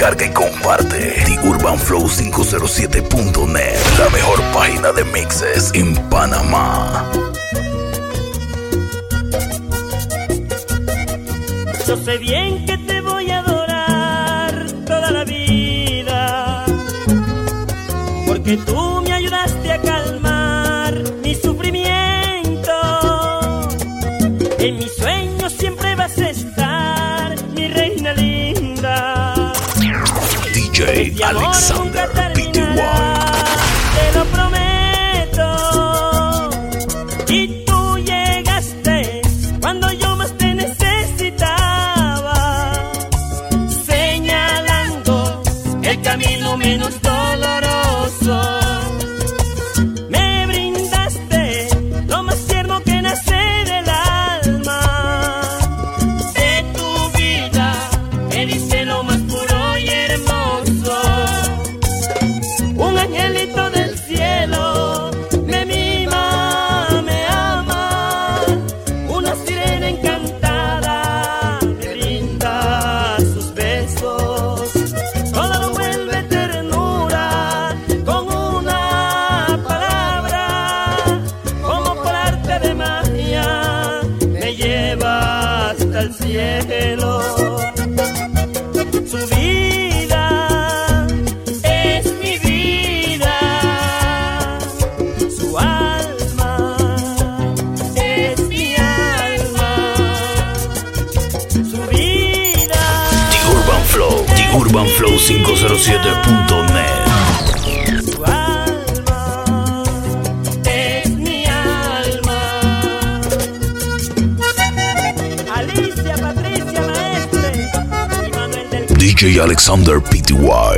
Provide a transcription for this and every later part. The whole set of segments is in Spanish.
descarga y comparte. The Urban Flow 507.net, la mejor página de mixes en Panamá. Yo sé bien que te voy a adorar toda la vida, porque tú me ayudaste a calmar mi sufrimiento. DJ Alexander PTY. Alexander PTY.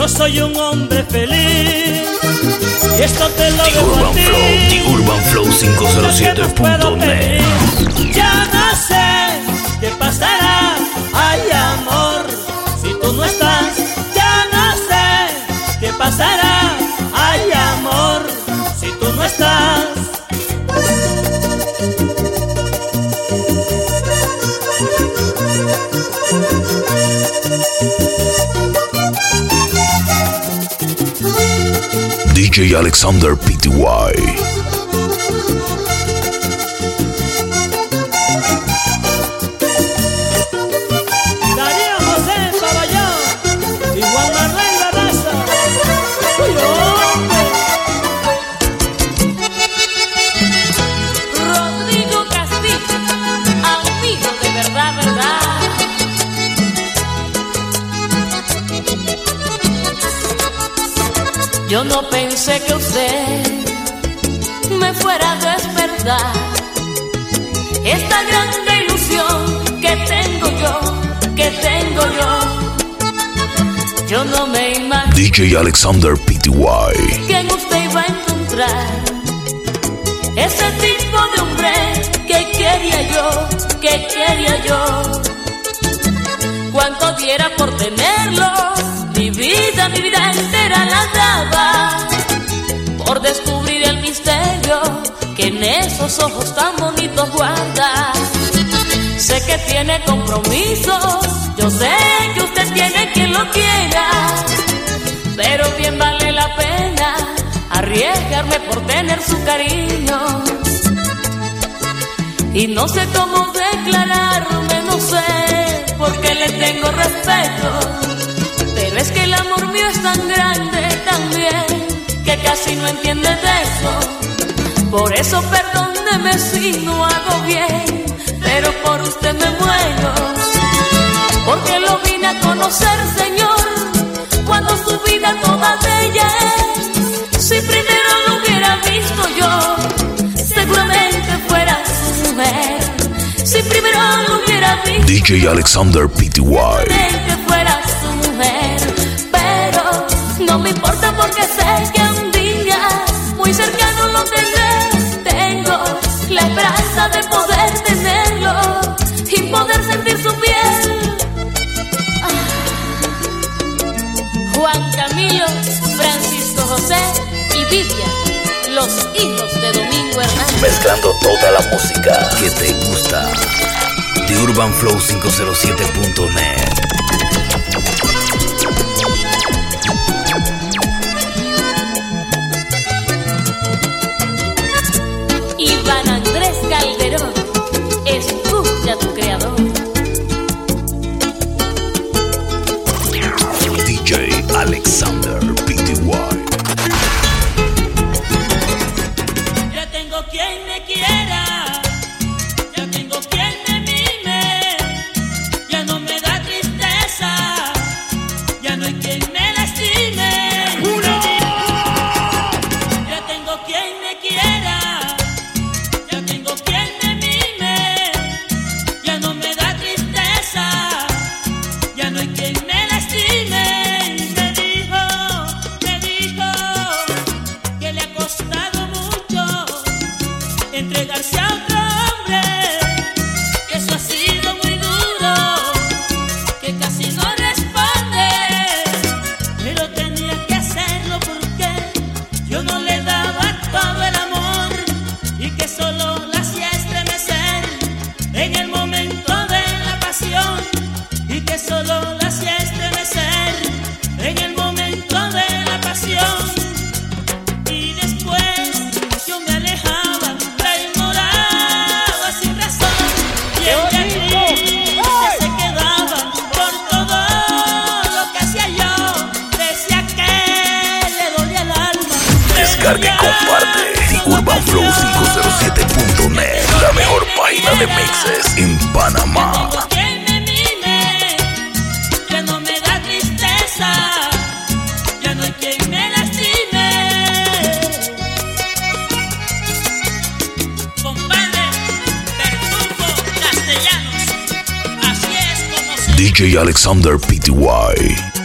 Yo soy un hombre feliz y esto te lo The debo a Urban ti. Flow, The Urban Flow Lo que te puedo 507.net. pedir. Ya no sé qué pasará, ay amor, si tú no estás. Ya no sé qué pasará, ay amor, si tú no estás. DJ Alexander PTY. Yo no pensé que usted me fuera a despertar esta grande ilusión que tengo yo, que tengo yo. Yo no me imagino DJ Alexander PTY. que en usted iba a encontrar ese tipo de hombre que quería yo, que quería yo. Cuánto diera por tenerlo, mi vida, mi vida entera la daba. Por descubrir el misterio que en esos ojos tan bonitos guarda. Sé que tiene compromisos, yo sé que usted tiene quien lo quiera. Pero bien vale la pena arriesgarme por tener su cariño. Y no sé cómo declararme, no sé, porque le tengo respeto. Pero es que el amor mío es tan grande también, que casi no entiende de eso. Por eso perdóneme si no hago bien, pero por usted me muero. Porque lo vine a conocer, Señor, cuando su vida toda bella es. Si primero lo hubiera visto yo, seguramente fuera si primero lo hubiera visto, DJ Alexander PTY. No me importa porque sé que un día muy cercano lo tendré. Tengo la esperanza de poder tenerlo y poder sentir su piel. Ah. Juan Camilo, Francisco José y Vivian los hijos de Domingo Hernández. Mezclando toda la música que te gusta. The Urban Flow 507.net. Alexander PTY.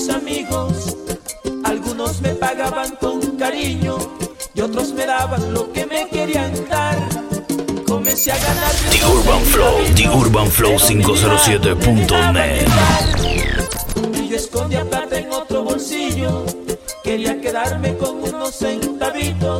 Mis amigos, algunos me pagaban con cariño y otros me daban lo que me querían dar. Comencé a ganar. The Urban Flow, The Urban Flow 507.net. Y yo escondía plata en otro bolsillo Quería quedarme con unos centavitos,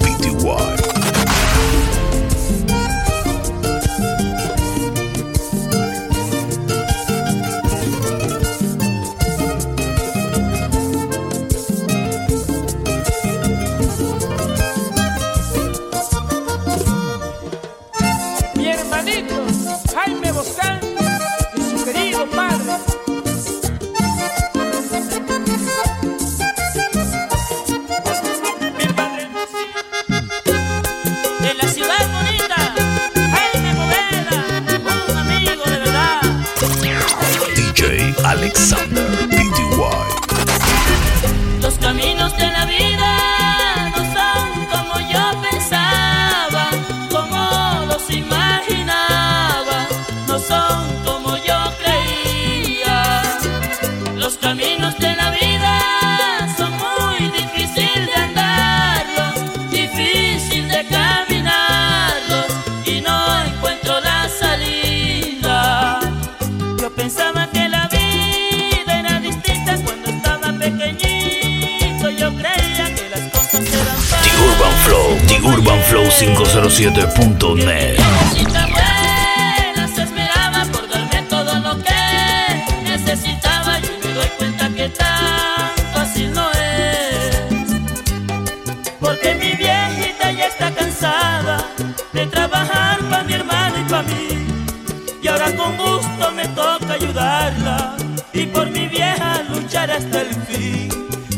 toca ayudarla y por mi vieja hasta el fin.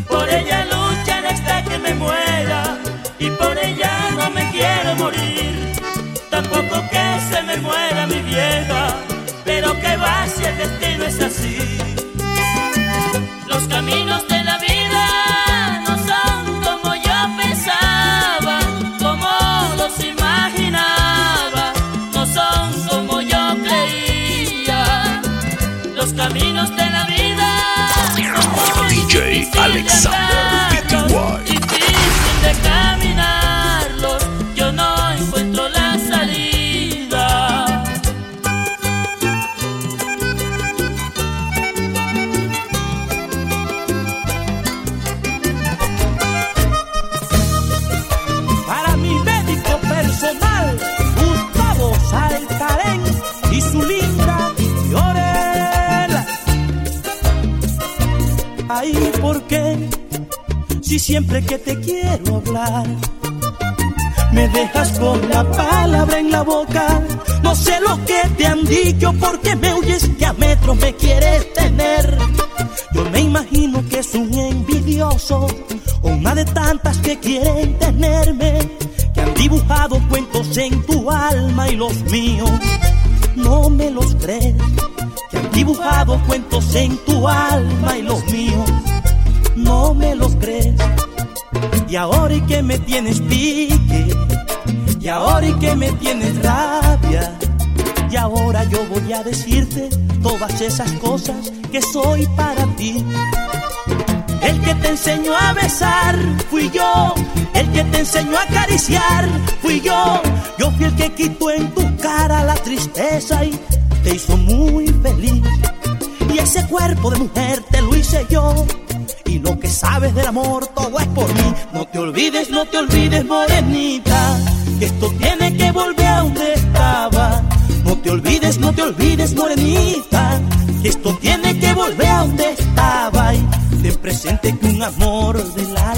Por ella luchan hasta que me muera morir. Tampoco que se me muera mi vieja, pero que va si el destino es así. Los caminos de la vida no son como yo pensaba, como los imaginaba, no son como yo creía. Los caminos de la vida DJ Alexander siempre que te quiero hablar me dejas con la palabra en la boca. No sé lo que te han dicho porque me huyes que a metros me quieres tener. Yo me imagino que es un envidioso o una de tantas que quieren tenerme, que han dibujado cuentos en tu alma y los míos. No me los crees, que han dibujado cuentos en tu alma y los míos no me los crees. Y ahora y que me tienes pique, y ahora y que me tienes rabia, y ahora yo voy a decirte todas esas cosas que soy para ti. El que te enseñó a besar fui yo, el que te enseñó a acariciar fui yo. Yo fui el que quitó en tu cara la tristeza y te hizo muy feliz. Y ese cuerpo de mujer te lo hice yo y lo que sabes del amor todo es por mí. No te olvides, no te olvides, morenita, que esto tiene que volver a donde estaba. No te olvides, no te olvides, morenita, que esto tiene que volver a donde estaba. Y ten presente que un amor de la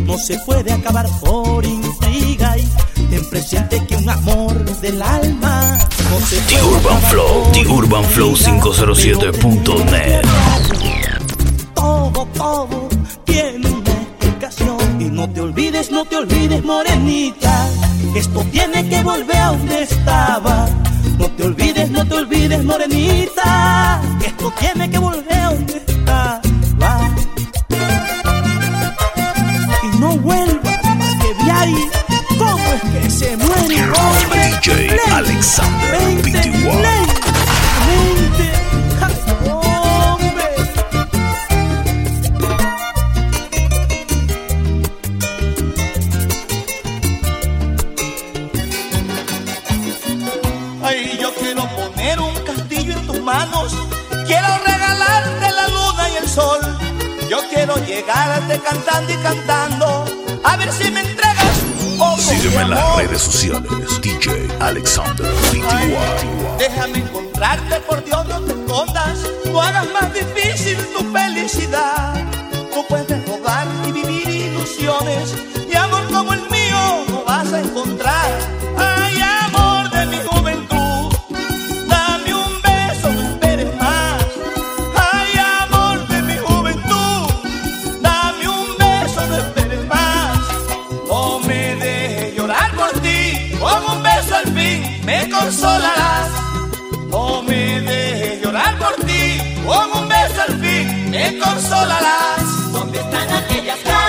no se puede acabar por intriga y ten presente que un amor del alma no se The Urban Flow, The Urban Flow 507.net. Todo, todo tiene una explicación y no te olvides, no te olvides, morenita, esto tiene que volver a donde estaba. No te olvides, no te olvides, morenita, esto tiene que volver a donde estaba. Y no vuelvas, que vi ahí cómo es que se muere hombre. DJ Alexander llegarte cantando y cantando. A ver si me entregas poco Sígueme en las redes sociales, DJ Alexander. Ay, déjame encontrarte, por Dios, no te escondas. No hagas más difícil tu felicidad. Tú puedes rogar y vivir ilusiones. Consolarás. No me dejes llorar por ti, con un beso al fin me consolarás. ¿Dónde están aquellas cartas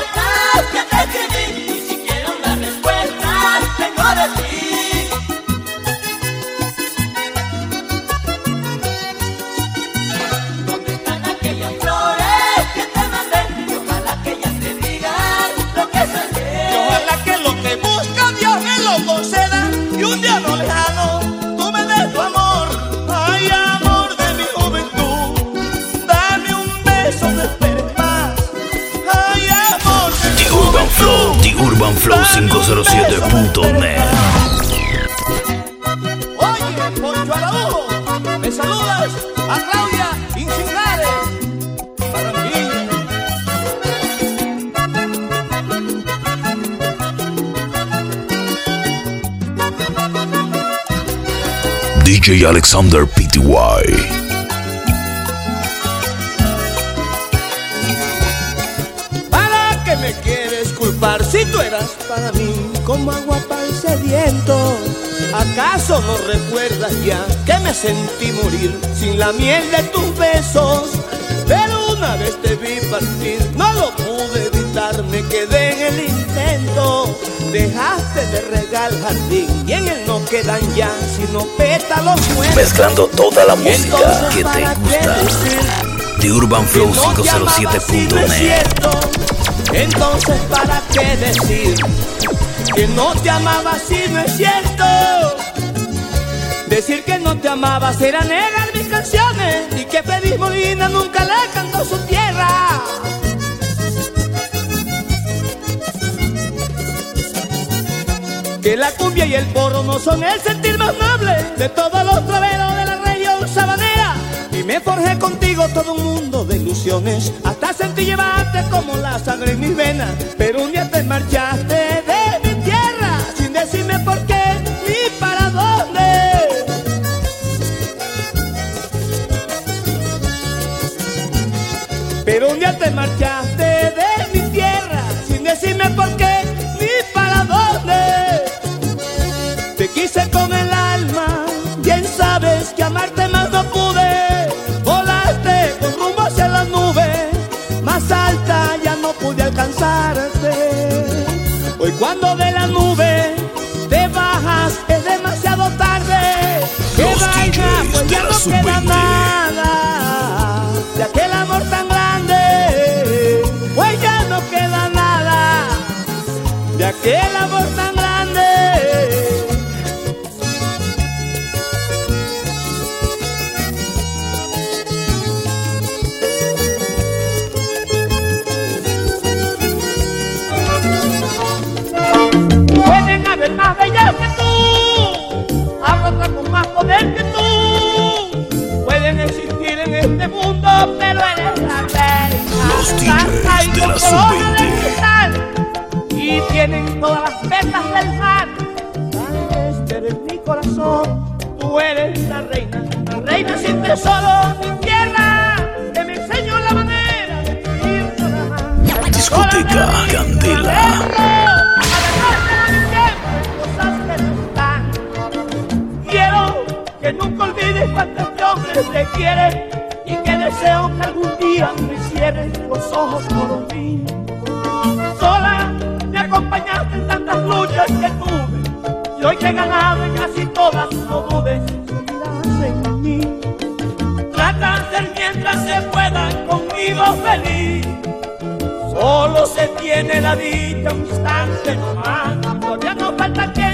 urbanflow507.net. Oye, Poncho Araújo, me saludas a Claudia Insignares, Barranquilla. DJ Alexander PTY. Como agua para el sediento? ¿Acaso no recuerdas ya que me sentí morir sin la miel de tus besos? Pero una vez te vi partir, no lo pude evitar, me quedé en el intento. Dejaste de regar jardín y en él no quedan ya sino pétalos muertos. Mezclando toda la música Entonces, que te ¿para qué gusta. The Urban Flow no te amaba si no es 507.net. cierto. Entonces, ¿para qué decir que no te amaba si no es cierto? Decir que no te amaba será negar mis canciones y que Feliz Molina nunca le cantó su tierra. Que la cumbia y el porro no son el sentir más noble de todos los traveros de la región sabanera. Y me forjé contigo todo un mundo de ilusiones, hasta sentí llevarte como la sangre en mis venas. Pero un día te marchaste te marchaste de mi tierra sin decirme por qué ni para dónde. Te quise con el alma, bien sabes que amarte más no pude. Volaste con rumbo hacia la nube, más alta ya no pude alcanzarte. Hoy cuando de la nube te bajas es demasiado tarde. ¡Qué Los vaina! DJs Pues ya no Sub-20. queda nada de aquel amor tan grande. Pueden haber más bellas que tú, habrá con más poder que tú. Pueden existir en este mundo, pero eres la reina. Los y de la corona de Sub-20. Tienen todas las vetas del mar. Este eres mi corazón, tú eres la reina, la reina sin tesoro, sin tierra, que me enseñó la manera de vivir nada más. Discoteca Candela. Quiero que nunca olvides cuántos este hombre te quiere y que deseo que algún día me cierres los ojos por mí. En tantas luchas que tuve y hoy que he ganado en casi todas, no dudes, en. Trata de mientras se pueda conmigo feliz. Solo se tiene la dicha un instante nomás, todavía no falta quien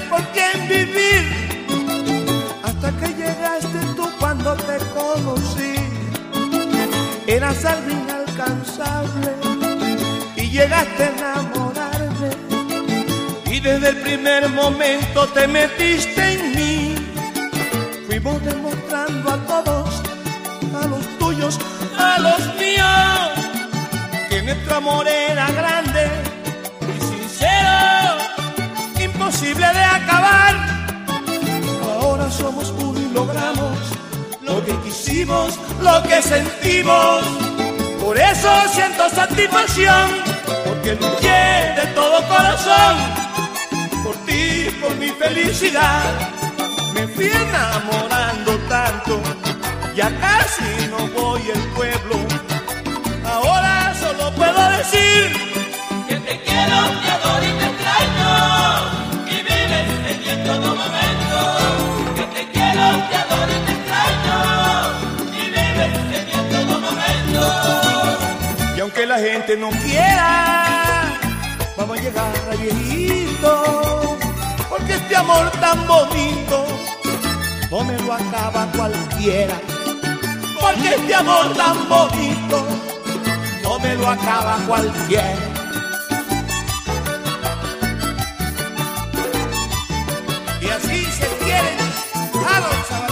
por quién vivir. Hasta que llegaste tú cuando te conocí. Eras algo inalcanzable y llegaste a enamorarme. Y desde el primer momento te metiste en mí. Fuimos demostrando a todos, a los tuyos, a los míos, que nuestro amor era grande imposible de acabar. Ahora somos uno y logramos lo que quisimos, lo que sentimos. Por eso siento satisfacción, porque luché de todo corazón. Por ti, por mi felicidad, me fui enamorando tanto, ya casi no voy al pueblo. Ahora solo puedo decir Que te quiero, la gente no quiera, vamos a llegar a viejito. Porque este amor tan bonito no me lo acaba cualquiera. Porque este amor tan bonito no me lo acaba cualquiera. Y así se quieren a los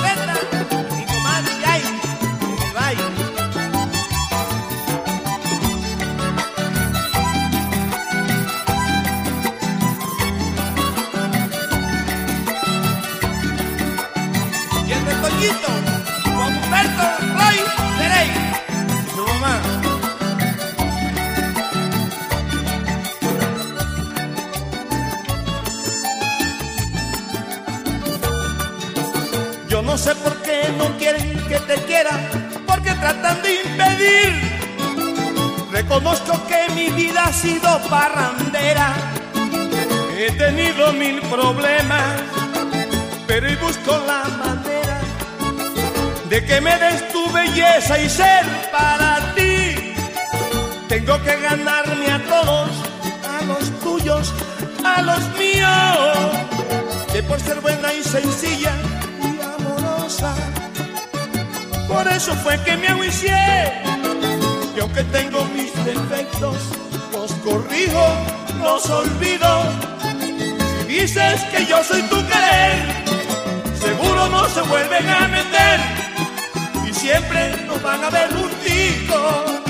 Que mi vida ha sido parrandera, he tenido mil problemas, pero hoy busco la manera de que me des tu belleza y ser para ti. Tengo que ganarme a todos, a los tuyos, a los míos, que por ser buena y sencilla y amorosa, por eso fue que me ahuicié. Y aunque tengo mis defectos, los corrijo, los olvido. Si dices que yo soy tu querer, seguro no se vuelven a meter y siempre nos van a ver juntitos.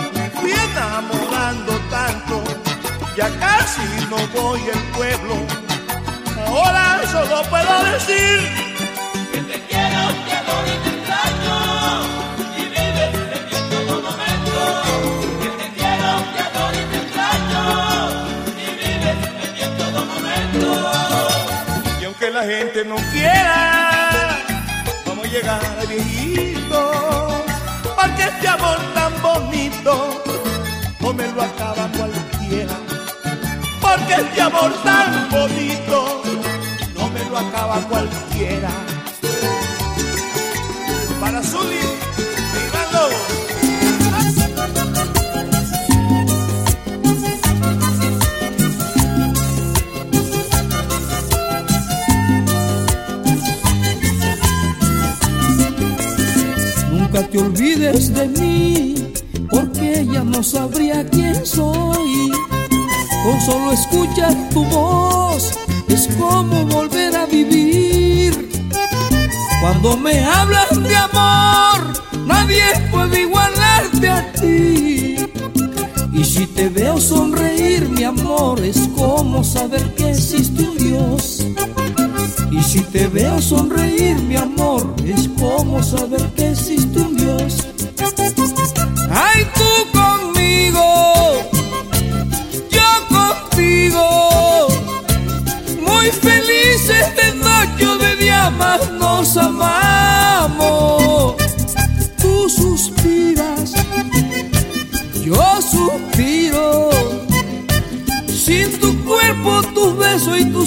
Fui enamorando tanto, ya casi no voy al pueblo. Ahora solo puedo decir la gente no quiera, vamos a llegar a. Porque este amor tan bonito no me lo acaba cualquiera. Porque este amor tan bonito no me lo acaba cualquiera. Para Zuli, te olvides de mí, porque ella no sabría quién soy. Con solo escuchar tu voz es como volver a vivir. Cuando me hablas de amor, nadie puede igualarte a ti. Y si te veo sonreír, mi amor, es como saber que existe un Dios. Y si te veo sonreír, mi amor, es como saber que existe un Dios. Ay, tú conmigo, yo contigo, muy felices de noche de día, nos amamos. Tú suspiras, yo suspiro. Sin tu cuerpo, tus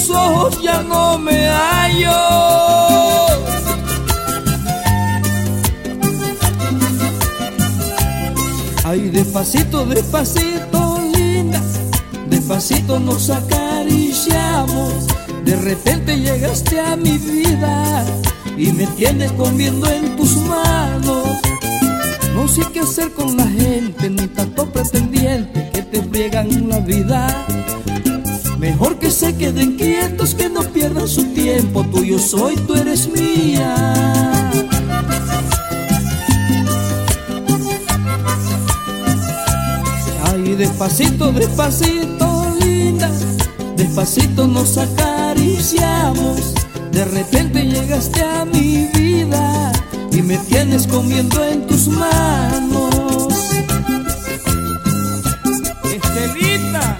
tus ojos ya no me hallo. Ay, despacito, despacito, linda, despacito nos acariciamos. De repente llegaste a mi vida y me tienes comiendo en tus manos. No sé qué hacer con la gente, ni tanto pretendiente que te friegan la vida. Mejor que se queden quietos, que no pierdan su tiempo. Tuyo soy, tú eres mía. Ay, despacito, despacito, linda. Despacito nos acariciamos. De repente llegaste a mi vida y me tienes comiendo en tus manos. Estelita,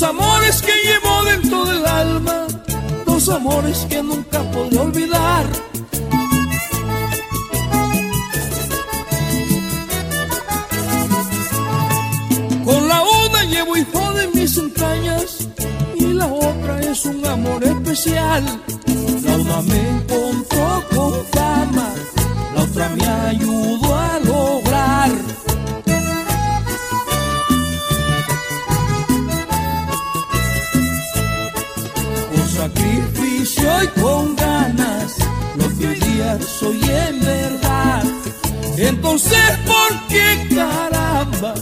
los amores que llevo dentro del alma, los amores que nunca podré olvidar. Con la una llevo hijo de mis entrañas y la otra es un amor especial. La una me encontró con fama, la otra me ayudó soy en verdad. Entonces, ¿por qué caramba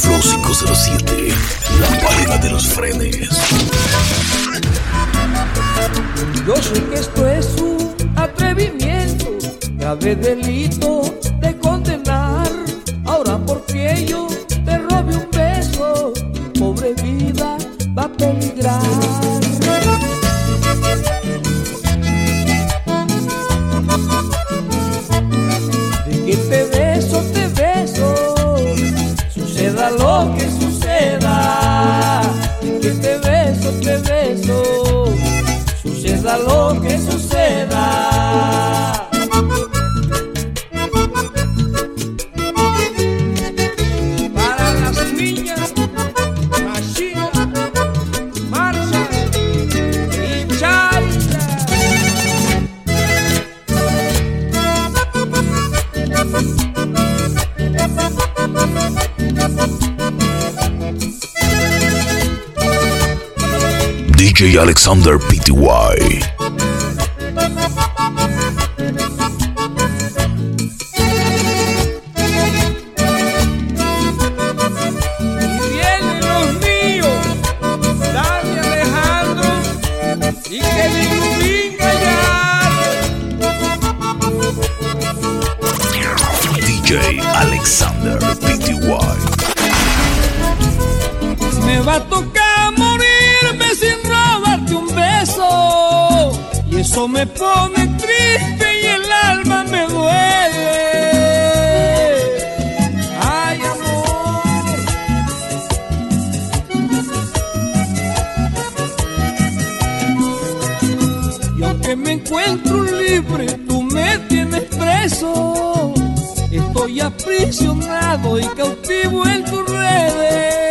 Flow 507, la página de los frenes. Yo sé que esto es un atrevimiento, grave delito DJ Alexander Pty. Alexander Pty. Me va a tocar eso me pone triste y el alma me duele. Ay, amor. Y aunque me encuentro libre, tú me tienes preso. Estoy aprisionado y cautivo en tus redes.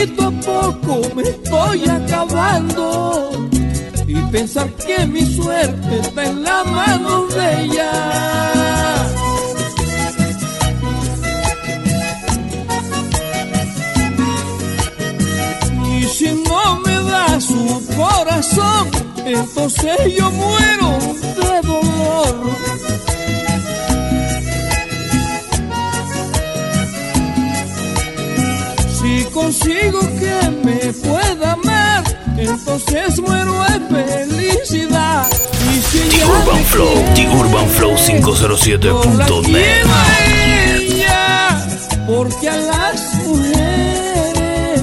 Poquito a poco me estoy acabando. Y pensar que mi suerte está en la mano de ella. Y si no me da su corazón, entonces yo muero de dolor. Consigo que me pueda amar, entonces muero de felicidad. Y si The Urban Flow, The Urban Flow yo la 507.net. quiero a ella, porque a las mujeres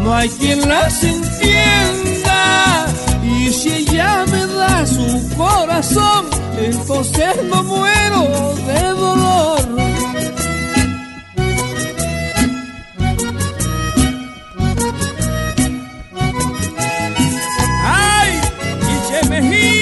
no hay quien las entienda. Y si ella me da su corazón, entonces no muero me.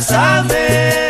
Ven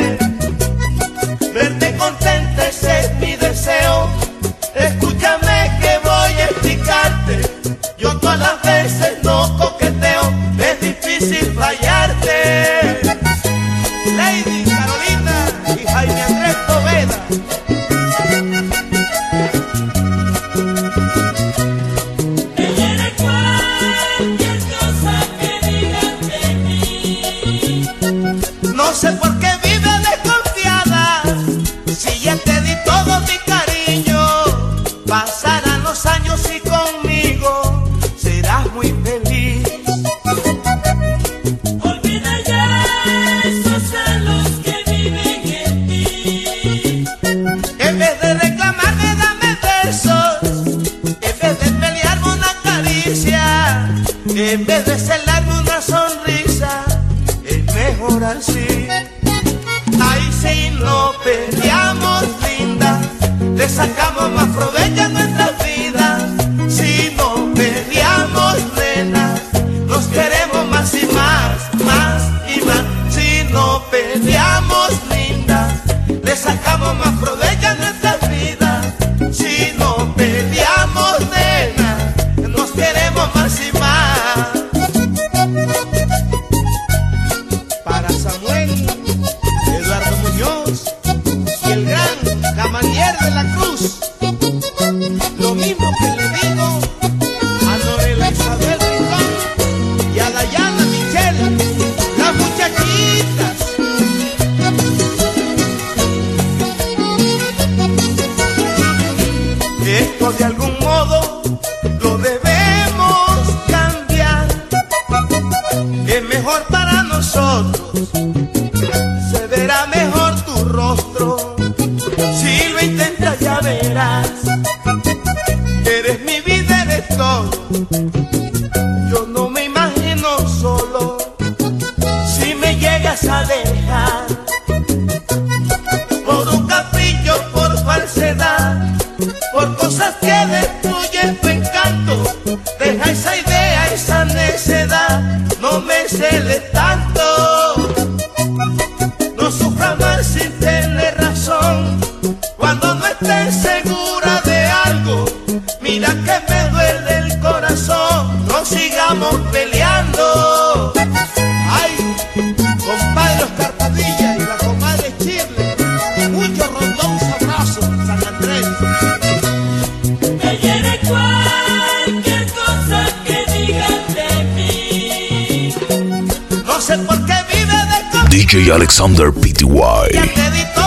DJ Alexander Pty.